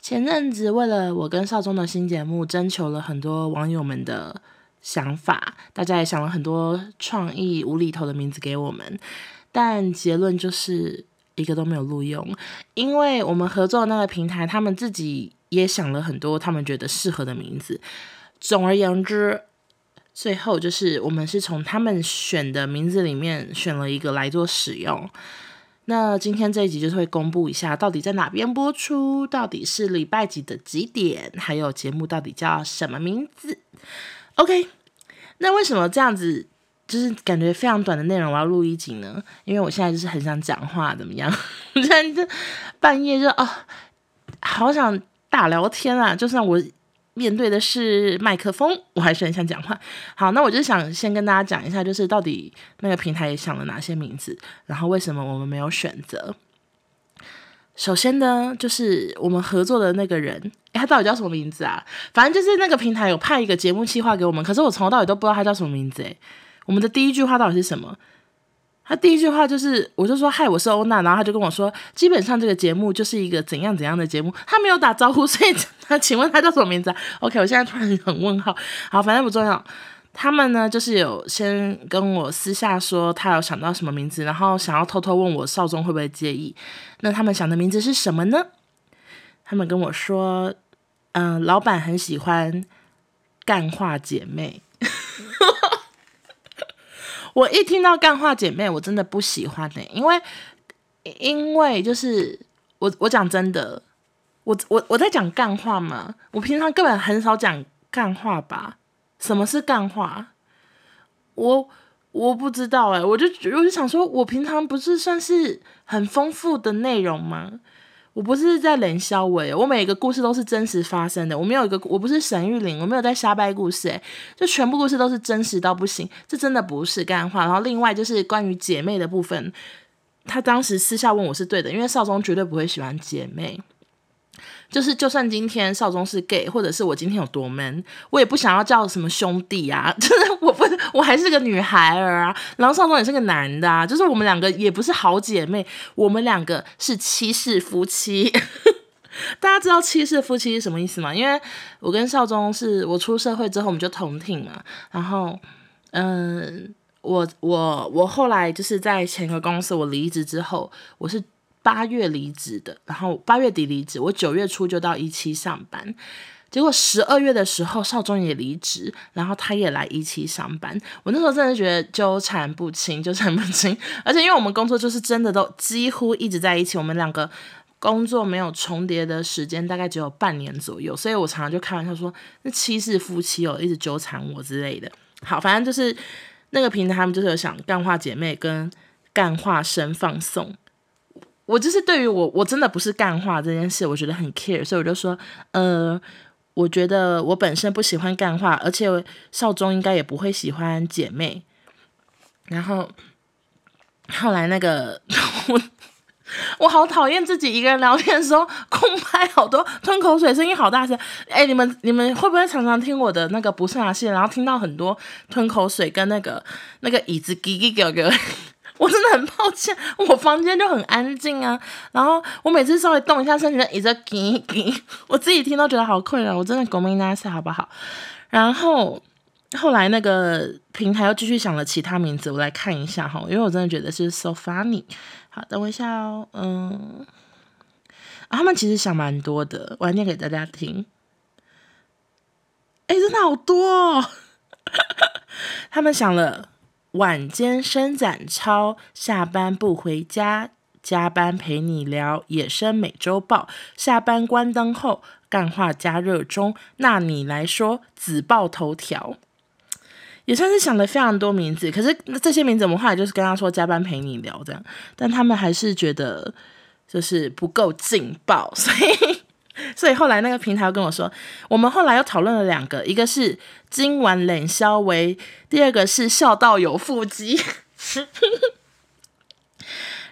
前阵子为了我跟少宗的新节目，征求了很多网友们的想法，大家也想了很多创意无厘头的名字给我们，但结论就是一个都没有录用，因为我们合作的那个平台，他们自己也想了很多他们觉得适合的名字。总而言之，最后就是我们是从他们选的名字里面选了一个来做使用。那今天这一集就是会公布一下，到底在哪边播出，到底是礼拜几的几点，还有节目到底叫什么名字？OK，那为什么这样子就是感觉非常短的内容我要录一集呢？因为我现在就是很想讲话，怎么样？现在就半夜就哦，好想大聊天啊！就算我。面对的是麦克风，我还是很想讲话。好，那我就想先跟大家讲一下，就是到底那个平台想了哪些名字，然后为什么我们没有选择。首先呢，就是我们合作的那个人，诶，他到底叫什么名字啊？反正就是那个平台有派一个节目企划给我们，可是我从头到尾都不知道他叫什么名字。诶，我们的第一句话到底是什么？他第一句话就是，我就说嗨，我是欧娜，然后他就跟我说，基本上这个节目就是一个怎样怎样的节目，他没有打招呼，所以他请问他叫什么名字啊？OK，我现在突然很问号。好，反正不重要。他们呢，就是有先跟我私下说他有想到什么名字，然后想要偷偷问我少宗会不会介意。那他们想的名字是什么呢？他们跟我说，嗯、老板很喜欢干话姐妹。我一听到干话姐妹，我真的不喜欢呢、因为因为就是我我讲真的，我我我在讲干话嘛，我平常根本很少讲干话吧？什么是干话？我我不知道哎、我就我就想说，我平常不是算是很丰富的内容吗？我不是在冷笑话，我每个故事都是真实发生的。我没有一个，我不是沈玉琳，我没有在瞎掰故事，诶，就全部故事都是真实到不行。这真的不是干话。然后另外就是关于姐妹的部分，他当时私下问我是对的，因为少宗绝对不会喜欢姐妹。就是，就算今天少宗是 gay，或者是我今天有多 man，我也不想要叫什么兄弟啊。就是我不，我还是个女孩儿啊。然后少宗也是个男的啊。就是我们两个也不是好姐妹，我们两个是七世夫妻。大家知道七世夫妻是什么意思吗？因为我跟少宗是我出社会之后我们就同厅嘛。然后，嗯，我我我后来就是在前一个公司我离职之后，我是。八月离职的，然后八月底离职，我九月初就到一期上班，结果十二月的时候少宗也离职，然后他也来一期上班，我那时候真的觉得纠缠不清，纠缠不清，而且因为我们工作就是真的都几乎一直在一起，我们两个工作没有重叠的时间大概只有半年左右，所以我常常就开玩笑说那七世夫妻哦，一直纠缠我之类的。好，反正就是那个平台他们就是有想干化姐妹跟干化生放送。我就是对于我我真的不是干化这件事，我觉得很 care，所以我就说，呃，我觉得我本身不喜欢干话，而且少宗应该也不会喜欢姐妹。然后后来那个我 我好讨厌自己一个人聊天的时候空拍好多吞口水声音好大声，哎，你们你们会不会常常听我的那个不是那些，然后听到很多吞口水跟那个那个椅子叽叽咯咯？我真的很抱歉，我房间就很安静啊，然后我每次稍微动一下身体，就一直给给，我自己听都觉得好困扰，我真的狗命那次好不好？然后后来那个平台又继续想了其他名字，我来看一下哈，因为我真的觉得是 so funny。好，等我一下哦，嗯，啊，他们其实想蛮多的，我来念给大家听。哎，真的好多哦，他们想了。晚间伸展操，下班不回家，加班陪你聊野生美洲豹，下班关灯后干话加热中。那你来说紫爆头条，也算是想了非常多名字。可是这些名字我们后来就是跟他说加班陪你聊这样，但他们还是觉得就是不够劲爆，所以。所以后来那个平台跟我说，我们后来又讨论了两个，一个是今晚冷肖维，第二个是笑到有腹肌。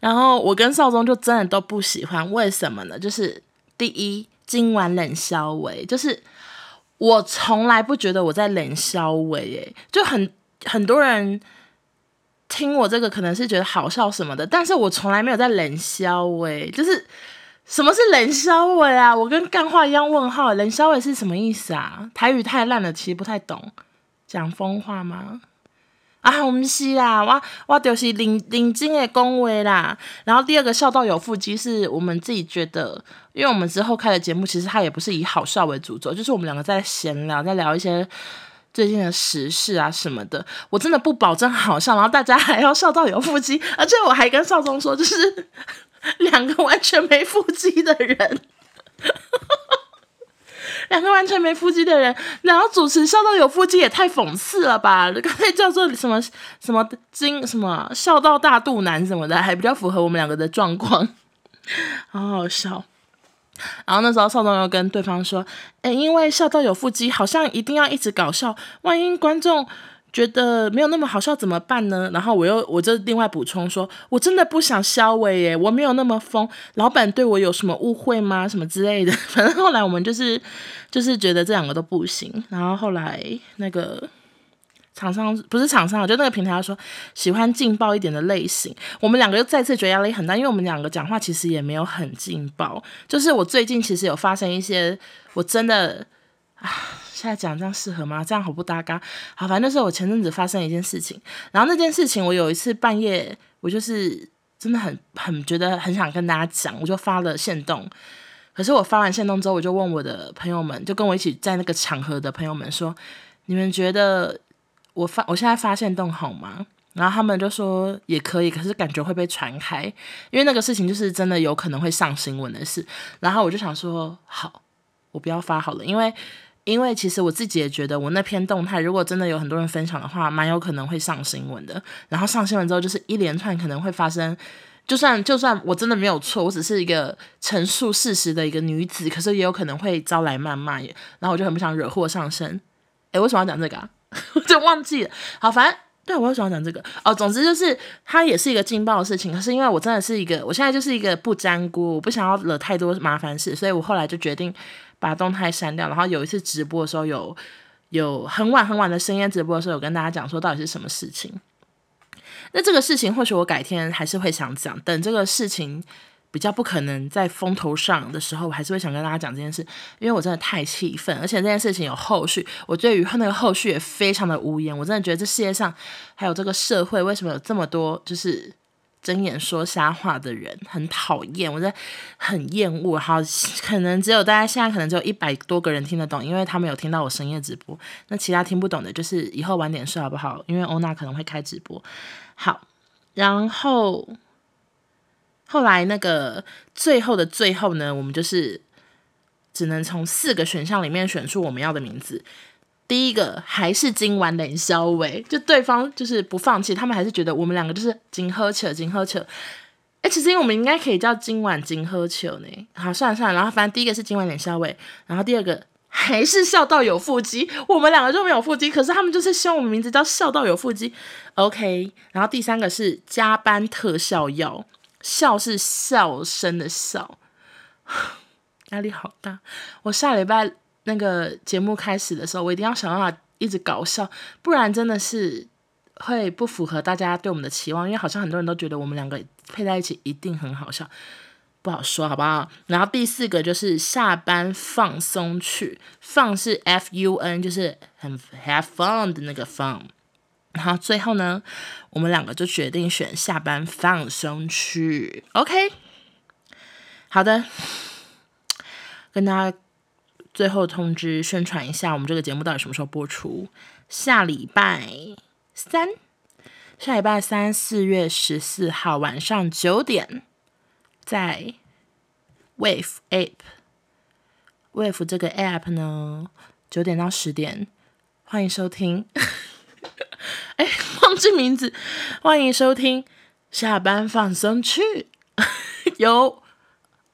然后我跟少宗就真的都不喜欢，为什么呢？就是第一，今晚冷肖维，就是我从来不觉得我在冷肖维，诶，就很很多人听我这个可能是觉得好笑什么的，但是我从来没有在冷肖维，就是。什么是冷笑话啊？我跟干话一样问号。冷笑话是什么意思啊？台语太烂了，其实不太懂。讲疯话吗？啊，我们是啦，我我就是认认真的恭维啦。然后第二个笑到有腹肌，是我们自己觉得，因为我们之后开的节目，其实它也不是以好笑为主轴，就是我们两个在闲聊，在聊一些最近的时事啊什么的。我真的不保证好笑，然后大家还要笑到有腹肌，而且我还跟少宗说，就是。两个完全没腹肌的人，两个完全没腹肌的人，然后主持笑到有腹肌也太讽刺了吧？刚才叫做什么什么金什么笑到大肚腩什么的，还比较符合我们两个的状况，好好笑。然后那时候少东又跟对方说：“哎，因为笑到有腹肌，好像一定要一直搞笑，万一观众。”觉得没有那么好笑怎么办呢？然后我又我就另外补充说，我真的不想消委耶，我没有那么疯，老板对我有什么误会吗？什么之类的。反正后来我们就是就是觉得这两个都不行。然后后来那个厂商不是厂商，就那个平台说喜欢劲爆一点的类型。我们两个又再次觉得压力很大，因为我们两个讲话其实也没有很劲爆。就是我最近其实有发生一些，我真的啊。现在讲这样适合吗？这样好不搭嘎。好，反正就是我前阵子发生一件事情，然后那件事情我有一次半夜，我就是真的很很觉得很想跟大家讲，我就发了线动。可是我发完线动之后，我就问我的朋友们，就跟我一起在那个场合的朋友们说：“你们觉得我发我现在发线动好吗？”然后他们就说也可以，可是感觉会被传开，因为那个事情就是真的有可能会上新闻的事。然后我就想说，好，我不要发好了，因为。因为其实我自己也觉得，我那篇动态如果真的有很多人分享的话，蛮有可能会上新闻的。然后上新闻之后，就是一连串可能会发生。就算就算我真的没有错，我只是一个陈述事实的一个女子，可是也有可能会招来谩骂。然后我就很不想惹祸上身。诶，为什么要讲这个啊？我就忘记了。好，反正对，我为什么要讲这个？哦，总之就是它也是一个劲爆的事情。可是因为我真的是一个，我现在就是一个不沾锅，我不想要惹太多麻烦事，所以我后来就决定。把动态删掉，然后有一次直播的时候有，有很晚很晚的深夜直播的时候，有跟大家讲说到底是什么事情。那这个事情或许我改天还是会想讲，等这个事情比较不可能在风头上的时候，我还是会想跟大家讲这件事，因为我真的太气愤，而且这件事情有后续，我对于那个后续也非常的无言。我真的觉得这世界上还有这个社会，为什么有这么多就是。睁眼说瞎话的人很讨厌，我在很厌恶。好，可能只有大家现在可能只有一百多个人听得懂，因为他们有听到我深夜直播。那其他听不懂的，就是以后晚点睡好不好？因为欧娜可能会开直播。好，然后后来那个最后的最后呢，我们就是只能从四个选项里面选出我们要的名字。第一个还是今晚冷笑话，就对方就是不放弃，他们还是觉得我们两个就是金喝酒，金喝酒。哎，其实我们应该可以叫今晚金喝酒呢。好，算了算了，然后反正第一个是今晚冷笑话，然后第二个还是笑到有腹肌，我们两个就没有腹肌，可是他们就是希望我们名字叫笑到有腹肌。OK，然后第三个是加班特效药，笑是笑声的笑，压力好大，我下礼拜。那个节目开始的时候，我一定要想办法一直搞笑，不然真的是会不符合大家对我们的期望。因为好像很多人都觉得我们两个配在一起一定很好笑，不好说，好不好？然后第四个就是下班放松去，放是 F U N，就是很 have fun 的那个 fun。然后最后呢，我们两个就决定选下班放松去。OK，好的，跟大家。最后通知宣传一下，我们这个节目到底什么时候播出？下礼拜三，下礼拜三，四月十四号晚上九点，在 Wave App，Wave 这个 App 呢，九点到十点，欢迎收听。哎，忘记名字，欢迎收听下班放松去，有。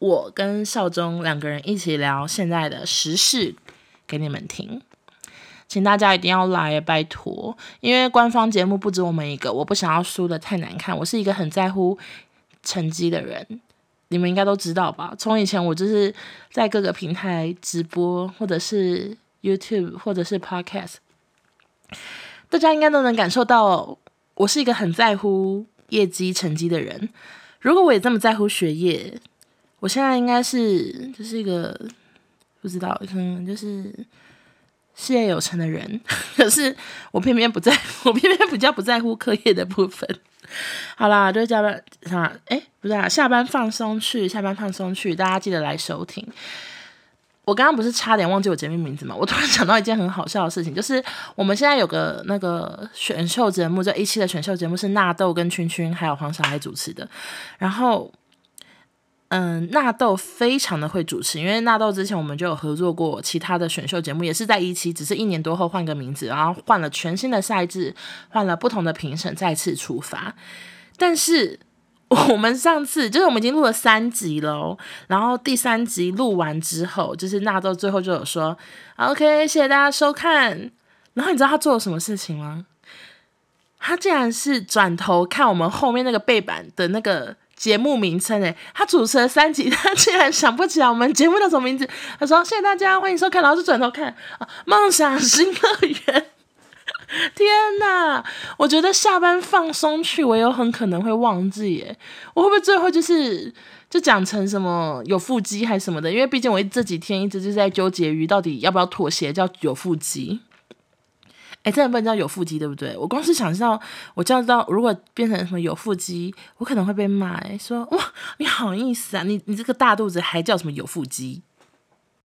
我跟少宗两个人一起聊现在的时事给你们听，请大家一定要来，拜托，因为官方节目不止我们一个，我不想要输得太难看。我是一个很在乎成绩的人，你们应该都知道吧？从以前我就是在各个平台直播，或者是 YouTube，或者是 Podcast，大家应该都能感受到，我是一个很在乎业绩成绩的人。如果我也这么在乎学业，我现在应该是就是一个不知道，可能就是事业有成的人，可是我偏偏不在，我偏偏比较不在乎课业的部分。好啦，就加班啊，哎，不是啊，下班放松去，下班放松去，大家记得来收听。我刚刚不是差点忘记我节目名字吗？我突然想到一件很好笑的事情，就是我们现在有个那个选秀节目，这一期的选秀节目是纳豆跟圈圈还有黄小孩主持的。然后，嗯，纳豆非常的会主持，因为纳豆之前我们就有合作过其他的选秀节目，也是在一期，只是一年多后换个名字，然后换了全新的赛制，换了不同的评审，再次出发。但是。我们上次就是我们已经录了三集了，然后第三集录完之后，就是纳豆最后就有说：“OK，谢谢大家收看。”然后你知道他做了什么事情吗？他竟然是转头看我们后面那个背板的那个节目名称，诶，他主持了三集，他竟然想不起来我们节目叫什么名字。他说：“谢谢大家，欢迎收看。”然后就转头看啊，梦想新乐园。天呐，我觉得下班放松去，我有很可能会忘记耶。我会不会最后就是就讲成什么有腹肌还是什么的？因为毕竟我这几天一直就在纠结于到底要不要妥协叫有腹肌。哎，真的不能叫有腹肌，对不对？我光是想知道，我叫到如果变成什么有腹肌，我可能会被骂。说哇，你好意思啊？你你这个大肚子还叫什么有腹肌？